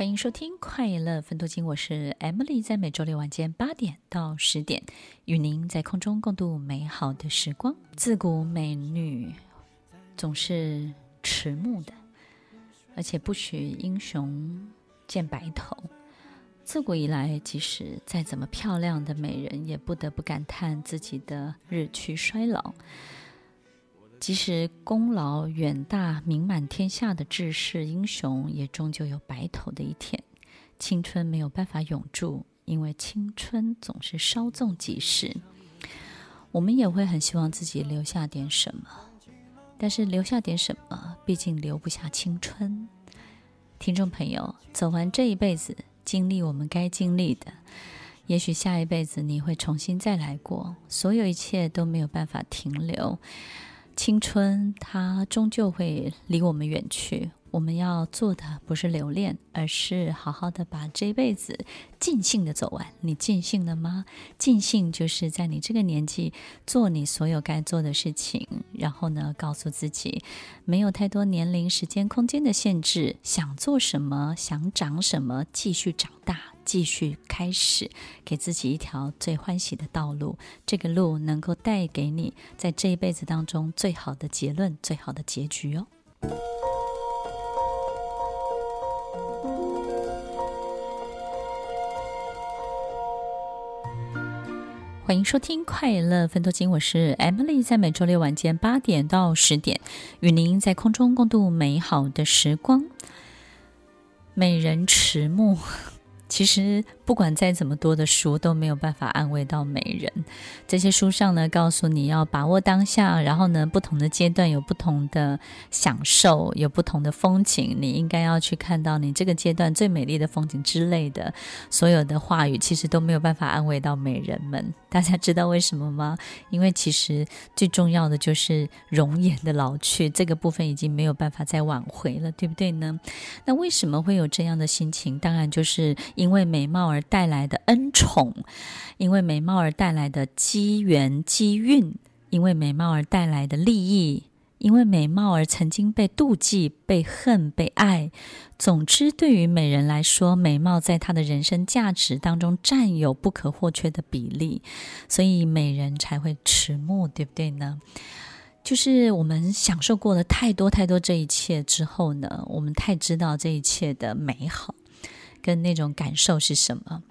欢迎收听《快乐分多金》，我是 Emily，在每周六晚间八点到十点，与您在空中共度美好的时光。自古美女总是迟暮的，而且不许英雄见白头。自古以来，即使再怎么漂亮的美人，也不得不感叹自己的日趋衰老。即使功劳远大、名满天下的志士英雄，也终究有白头的一天。青春没有办法永驻，因为青春总是稍纵即逝。我们也会很希望自己留下点什么，但是留下点什么，毕竟留不下青春。听众朋友，走完这一辈子，经历我们该经历的，也许下一辈子你会重新再来过，所有一切都没有办法停留。青春，它终究会离我们远去。我们要做的不是留恋，而是好好的把这辈子尽兴的走完。你尽兴了吗？尽兴就是在你这个年纪做你所有该做的事情，然后呢，告诉自己没有太多年龄、时间、空间的限制，想做什么，想长什么，继续长大，继续开始，给自己一条最欢喜的道路。这个路能够带给你在这一辈子当中最好的结论、最好的结局哦。欢迎收听《快乐分多金》，我是 Emily，在每周六晚间八点到十点，与您在空中共度美好的时光。美人迟暮。其实，不管再怎么多的书，都没有办法安慰到美人。这些书上呢，告诉你要把握当下，然后呢，不同的阶段有不同的享受，有不同的风景，你应该要去看到你这个阶段最美丽的风景之类的。所有的话语其实都没有办法安慰到美人们。大家知道为什么吗？因为其实最重要的就是容颜的老去，这个部分已经没有办法再挽回了，对不对呢？那为什么会有这样的心情？当然就是。因为美貌而带来的恩宠，因为美貌而带来的机缘机运，因为美貌而带来的利益，因为美貌而曾经被妒忌、被恨、被爱。总之，对于美人来说，美貌在她的人生价值当中占有不可或缺的比例，所以美人才会迟暮，对不对呢？就是我们享受过了太多太多这一切之后呢，我们太知道这一切的美好。跟那种感受是什么？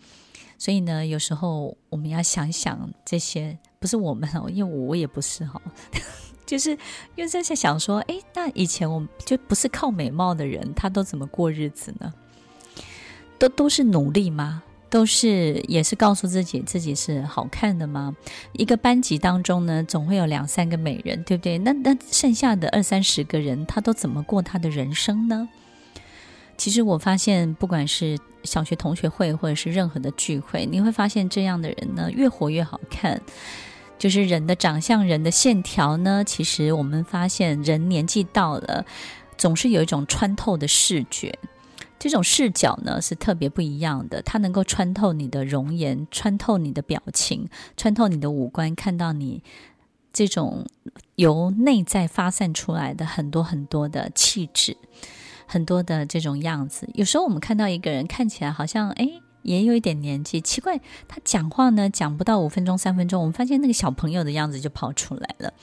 所以呢，有时候我们要想想这些，不是我们哦，因为我也不是哈，就是因为在想说，哎，那以前我们就不是靠美貌的人，他都怎么过日子呢？都都是努力吗？都是也是告诉自己自己是好看的吗？一个班级当中呢，总会有两三个美人，对不对？那那剩下的二三十个人，他都怎么过他的人生呢？其实我发现，不管是小学同学会，或者是任何的聚会，你会发现这样的人呢，越活越好看。就是人的长相，人的线条呢，其实我们发现，人年纪到了，总是有一种穿透的视觉。这种视角呢，是特别不一样的，它能够穿透你的容颜，穿透你的表情，穿透你的五官，看到你这种由内在发散出来的很多很多的气质。很多的这种样子，有时候我们看到一个人看起来好像哎，也有一点年纪，奇怪，他讲话呢，讲不到五分钟、三分钟，我们发现那个小朋友的样子就跑出来了。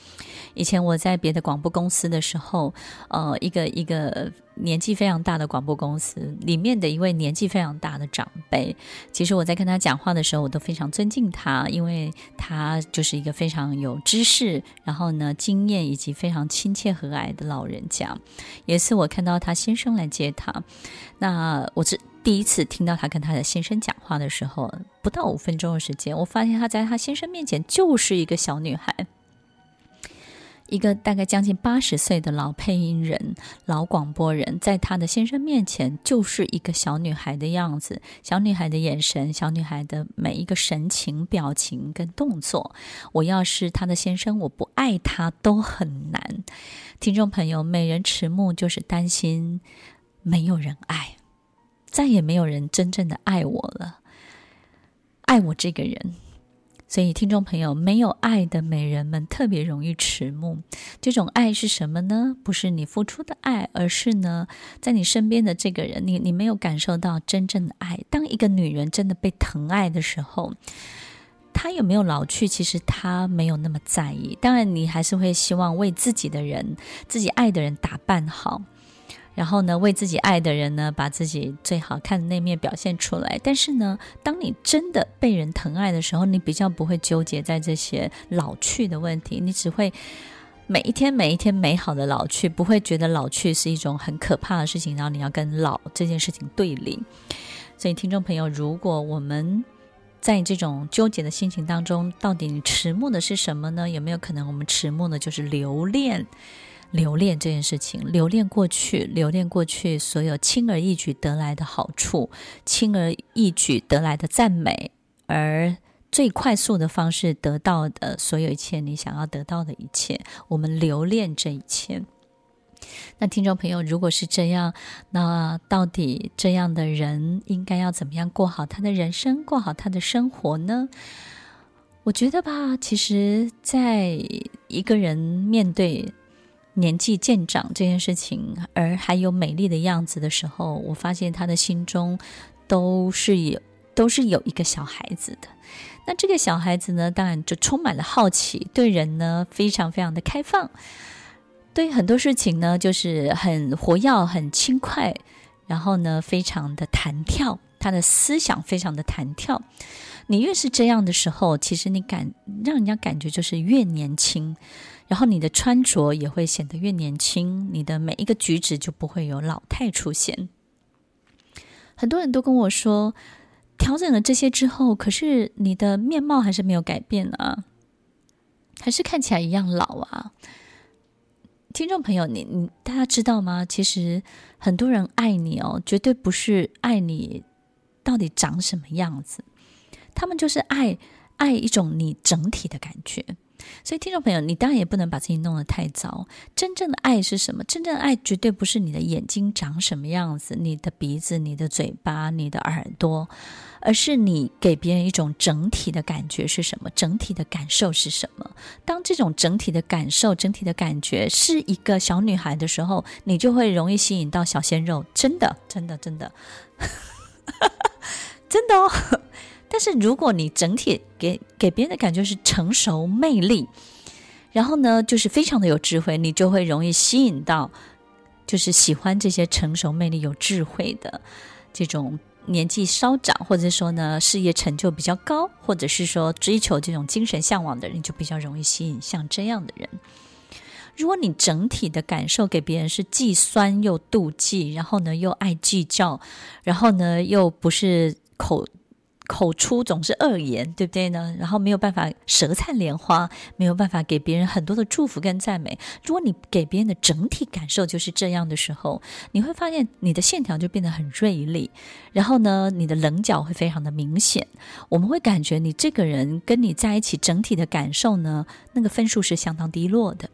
以前我在别的广播公司的时候，呃，一个一个年纪非常大的广播公司里面的一位年纪非常大的长辈，其实我在跟他讲话的时候，我都非常尊敬他，因为他就是一个非常有知识，然后呢，经验以及非常亲切和蔼的老人家。有一次我看到他先生来接他，那我是第一次听到他跟他的先生讲话的时候，不到五分钟的时间，我发现他在他先生面前就是一个小女孩。一个大概将近八十岁的老配音人、老广播人，在他的先生面前就是一个小女孩的样子，小女孩的眼神，小女孩的每一个神情、表情跟动作。我要是他的先生，我不爱他都很难。听众朋友，美人迟暮就是担心没有人爱，再也没有人真正的爱我了，爱我这个人。所以，听众朋友，没有爱的美人们特别容易迟暮。这种爱是什么呢？不是你付出的爱，而是呢，在你身边的这个人，你你没有感受到真正的爱。当一个女人真的被疼爱的时候，她有没有老去，其实她没有那么在意。当然，你还是会希望为自己的人、自己爱的人打扮好。然后呢，为自己爱的人呢，把自己最好看的那面表现出来。但是呢，当你真的被人疼爱的时候，你比较不会纠结在这些老去的问题，你只会每一天每一天美好的老去，不会觉得老去是一种很可怕的事情，然后你要跟老这件事情对立。所以，听众朋友，如果我们在这种纠结的心情当中，到底你迟暮的是什么呢？有没有可能我们迟暮的就是留恋？留恋这件事情，留恋过去，留恋过去所有轻而易举得来的好处，轻而易举得来的赞美，而最快速的方式得到的所有一切你想要得到的一切，我们留恋这一切。那听众朋友，如果是这样，那到底这样的人应该要怎么样过好他的人生，过好他的生活呢？我觉得吧，其实，在一个人面对。年纪渐长这件事情，而还有美丽的样子的时候，我发现他的心中都是有都是有一个小孩子的。那这个小孩子呢，当然就充满了好奇，对人呢非常非常的开放，对很多事情呢就是很活跃、很轻快，然后呢非常的弹跳，他的思想非常的弹跳。你越是这样的时候，其实你感让人家感觉就是越年轻。然后你的穿着也会显得越年轻，你的每一个举止就不会有老态出现。很多人都跟我说，调整了这些之后，可是你的面貌还是没有改变啊，还是看起来一样老啊。听众朋友，你你大家知道吗？其实很多人爱你哦，绝对不是爱你到底长什么样子，他们就是爱爱一种你整体的感觉。所以，听众朋友，你当然也不能把自己弄得太糟。真正的爱是什么？真正的爱绝对不是你的眼睛长什么样子，你的鼻子、你的嘴巴、你的耳朵，而是你给别人一种整体的感觉是什么？整体的感受是什么？当这种整体的感受、整体的感觉是一个小女孩的时候，你就会容易吸引到小鲜肉。真的，真的，真的，真的哦。但是如果你整体给给别人的感觉是成熟魅力，然后呢，就是非常的有智慧，你就会容易吸引到，就是喜欢这些成熟魅力、有智慧的这种年纪稍长，或者说呢事业成就比较高，或者是说追求这种精神向往的人，就比较容易吸引像这样的人。如果你整体的感受给别人是既酸又妒忌，然后呢又爱计较，然后呢又不是口。口出总是恶言，对不对呢？然后没有办法舌灿莲花，没有办法给别人很多的祝福跟赞美。如果你给别人的整体感受就是这样的时候，你会发现你的线条就变得很锐利，然后呢，你的棱角会非常的明显。我们会感觉你这个人跟你在一起整体的感受呢，那个分数是相当低落的，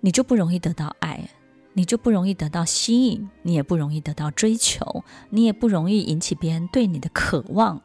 你就不容易得到爱。你就不容易得到吸引，你也不容易得到追求，你也不容易引起别人对你的渴望。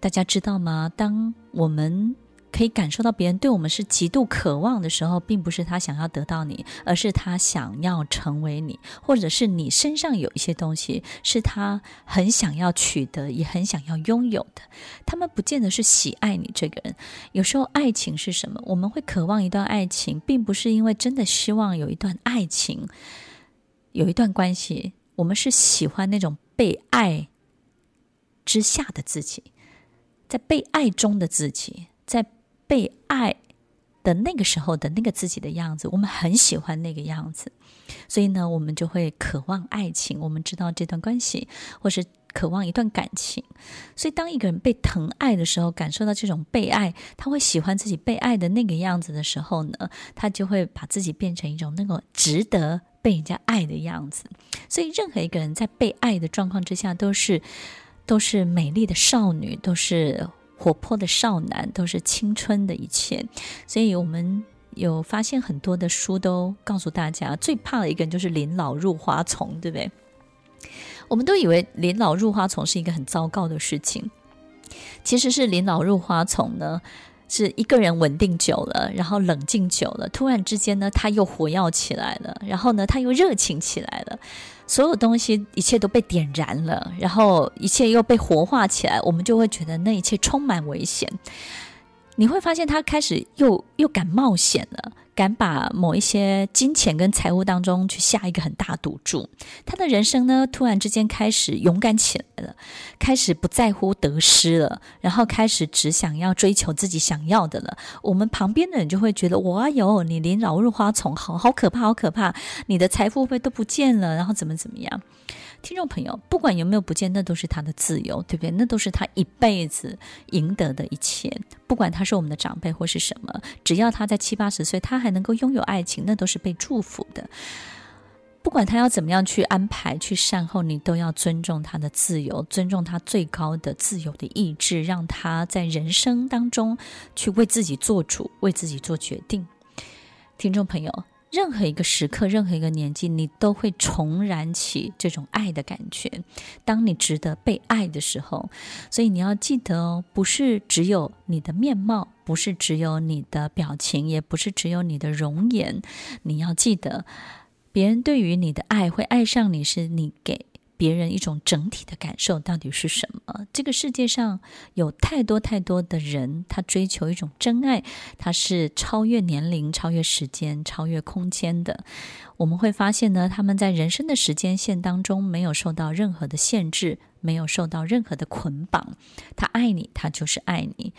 大家知道吗？当我们可以感受到别人对我们是极度渴望的时候，并不是他想要得到你，而是他想要成为你，或者是你身上有一些东西是他很想要取得，也很想要拥有的。他们不见得是喜爱你这个人。有时候爱情是什么？我们会渴望一段爱情，并不是因为真的希望有一段爱情，有一段关系。我们是喜欢那种被爱之下的自己，在被爱中的自己，在。被爱的那个时候的那个自己的样子，我们很喜欢那个样子，所以呢，我们就会渴望爱情。我们知道这段关系，或是渴望一段感情。所以，当一个人被疼爱的时候，感受到这种被爱，他会喜欢自己被爱的那个样子的时候呢，他就会把自己变成一种那个值得被人家爱的样子。所以，任何一个人在被爱的状况之下，都是都是美丽的少女，都是。活泼的少男都是青春的一切，所以我们有发现很多的书都告诉大家，最怕的一个人就是临老入花丛，对不对？我们都以为临老入花丛是一个很糟糕的事情，其实是临老入花丛呢，是一个人稳定久了，然后冷静久了，突然之间呢，他又活跃起来了，然后呢，他又热情起来了，所有东西一切都被点燃了，然后一切又被活化起来，我们就会觉得那一切充满危险。你会发现他开始又又敢冒险了。敢把某一些金钱跟财务当中去下一个很大赌注，他的人生呢，突然之间开始勇敢起来了，开始不在乎得失了，然后开始只想要追求自己想要的了。我们旁边的人就会觉得，哇哟，你临老入花丛，好好可怕，好可怕，你的财富会不会都不见了？然后怎么怎么样？听众朋友，不管有没有不见，那都是他的自由，对不对？那都是他一辈子赢得的一切。不管他是我们的长辈或是什么，只要他在七八十岁，他还能够拥有爱情，那都是被祝福的。不管他要怎么样去安排、去善后，你都要尊重他的自由，尊重他最高的自由的意志，让他在人生当中去为自己做主，为自己做决定。听众朋友。任何一个时刻，任何一个年纪，你都会重燃起这种爱的感觉。当你值得被爱的时候，所以你要记得哦，不是只有你的面貌，不是只有你的表情，也不是只有你的容颜。你要记得，别人对于你的爱会爱上你，是你给。别人一种整体的感受到底是什么？这个世界上有太多太多的人，他追求一种真爱，他是超越年龄、超越时间、超越空间的。我们会发现呢，他们在人生的时间线当中没有受到任何的限制，没有受到任何的捆绑。他爱你，他就是爱你。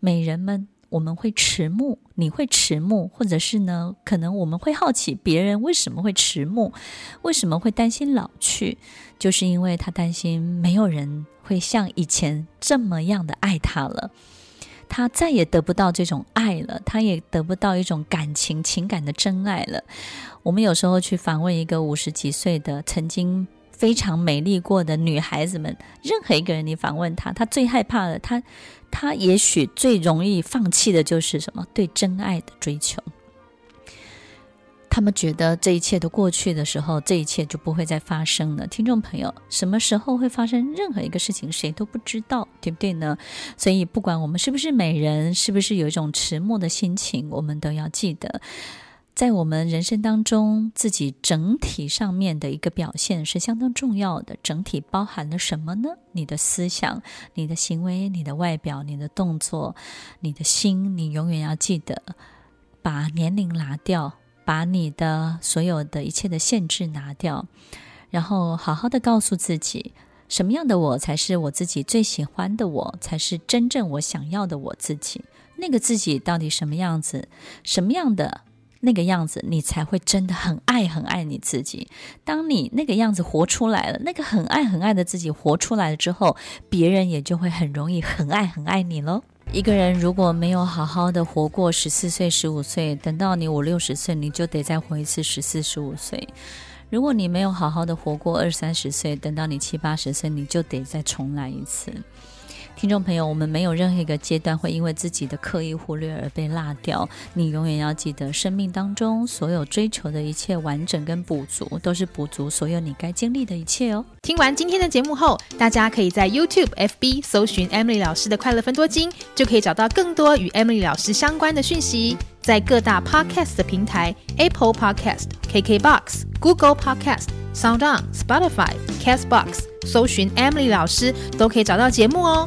美人们。我们会迟暮，你会迟暮，或者是呢？可能我们会好奇别人为什么会迟暮，为什么会担心老去，就是因为他担心没有人会像以前这么样的爱他了，他再也得不到这种爱了，他也得不到一种感情情感的真爱了。我们有时候去访问一个五十几岁的曾经。非常美丽过的女孩子们，任何一个人，你访问她，她最害怕的，她，她也许最容易放弃的就是什么？对真爱的追求。他们觉得这一切都过去的时候，这一切就不会再发生了。听众朋友，什么时候会发生任何一个事情，谁都不知道，对不对呢？所以，不管我们是不是美人，是不是有一种迟暮的心情，我们都要记得。在我们人生当中，自己整体上面的一个表现是相当重要的。整体包含了什么呢？你的思想、你的行为、你的外表、你的动作、你的心，你永远要记得，把年龄拿掉，把你的所有的一切的限制拿掉，然后好好的告诉自己，什么样的我才是我自己最喜欢的我，才是真正我想要的我自己。那个自己到底什么样子？什么样的？那个样子，你才会真的很爱很爱你自己。当你那个样子活出来了，那个很爱很爱的自己活出来了之后，别人也就会很容易很爱很爱你喽。一个人如果没有好好的活过十四岁、十五岁，等到你五六十岁，你就得再活一次十四、十五岁。如果你没有好好的活过二三十岁，等到你七八十岁，你就得再重来一次。听众朋友，我们没有任何一个阶段会因为自己的刻意忽略而被落掉。你永远要记得，生命当中所有追求的一切完整跟补足，都是补足所有你该经历的一切哦。听完今天的节目后，大家可以在 YouTube、FB 搜寻 Emily 老师的快乐分多金，就可以找到更多与 Emily 老师相关的讯息。在各大 Podcast 的平台，Apple Podcast、KKBox、Google Podcast、SoundOn、Spotify、Castbox，搜寻 Emily 老师都可以找到节目哦。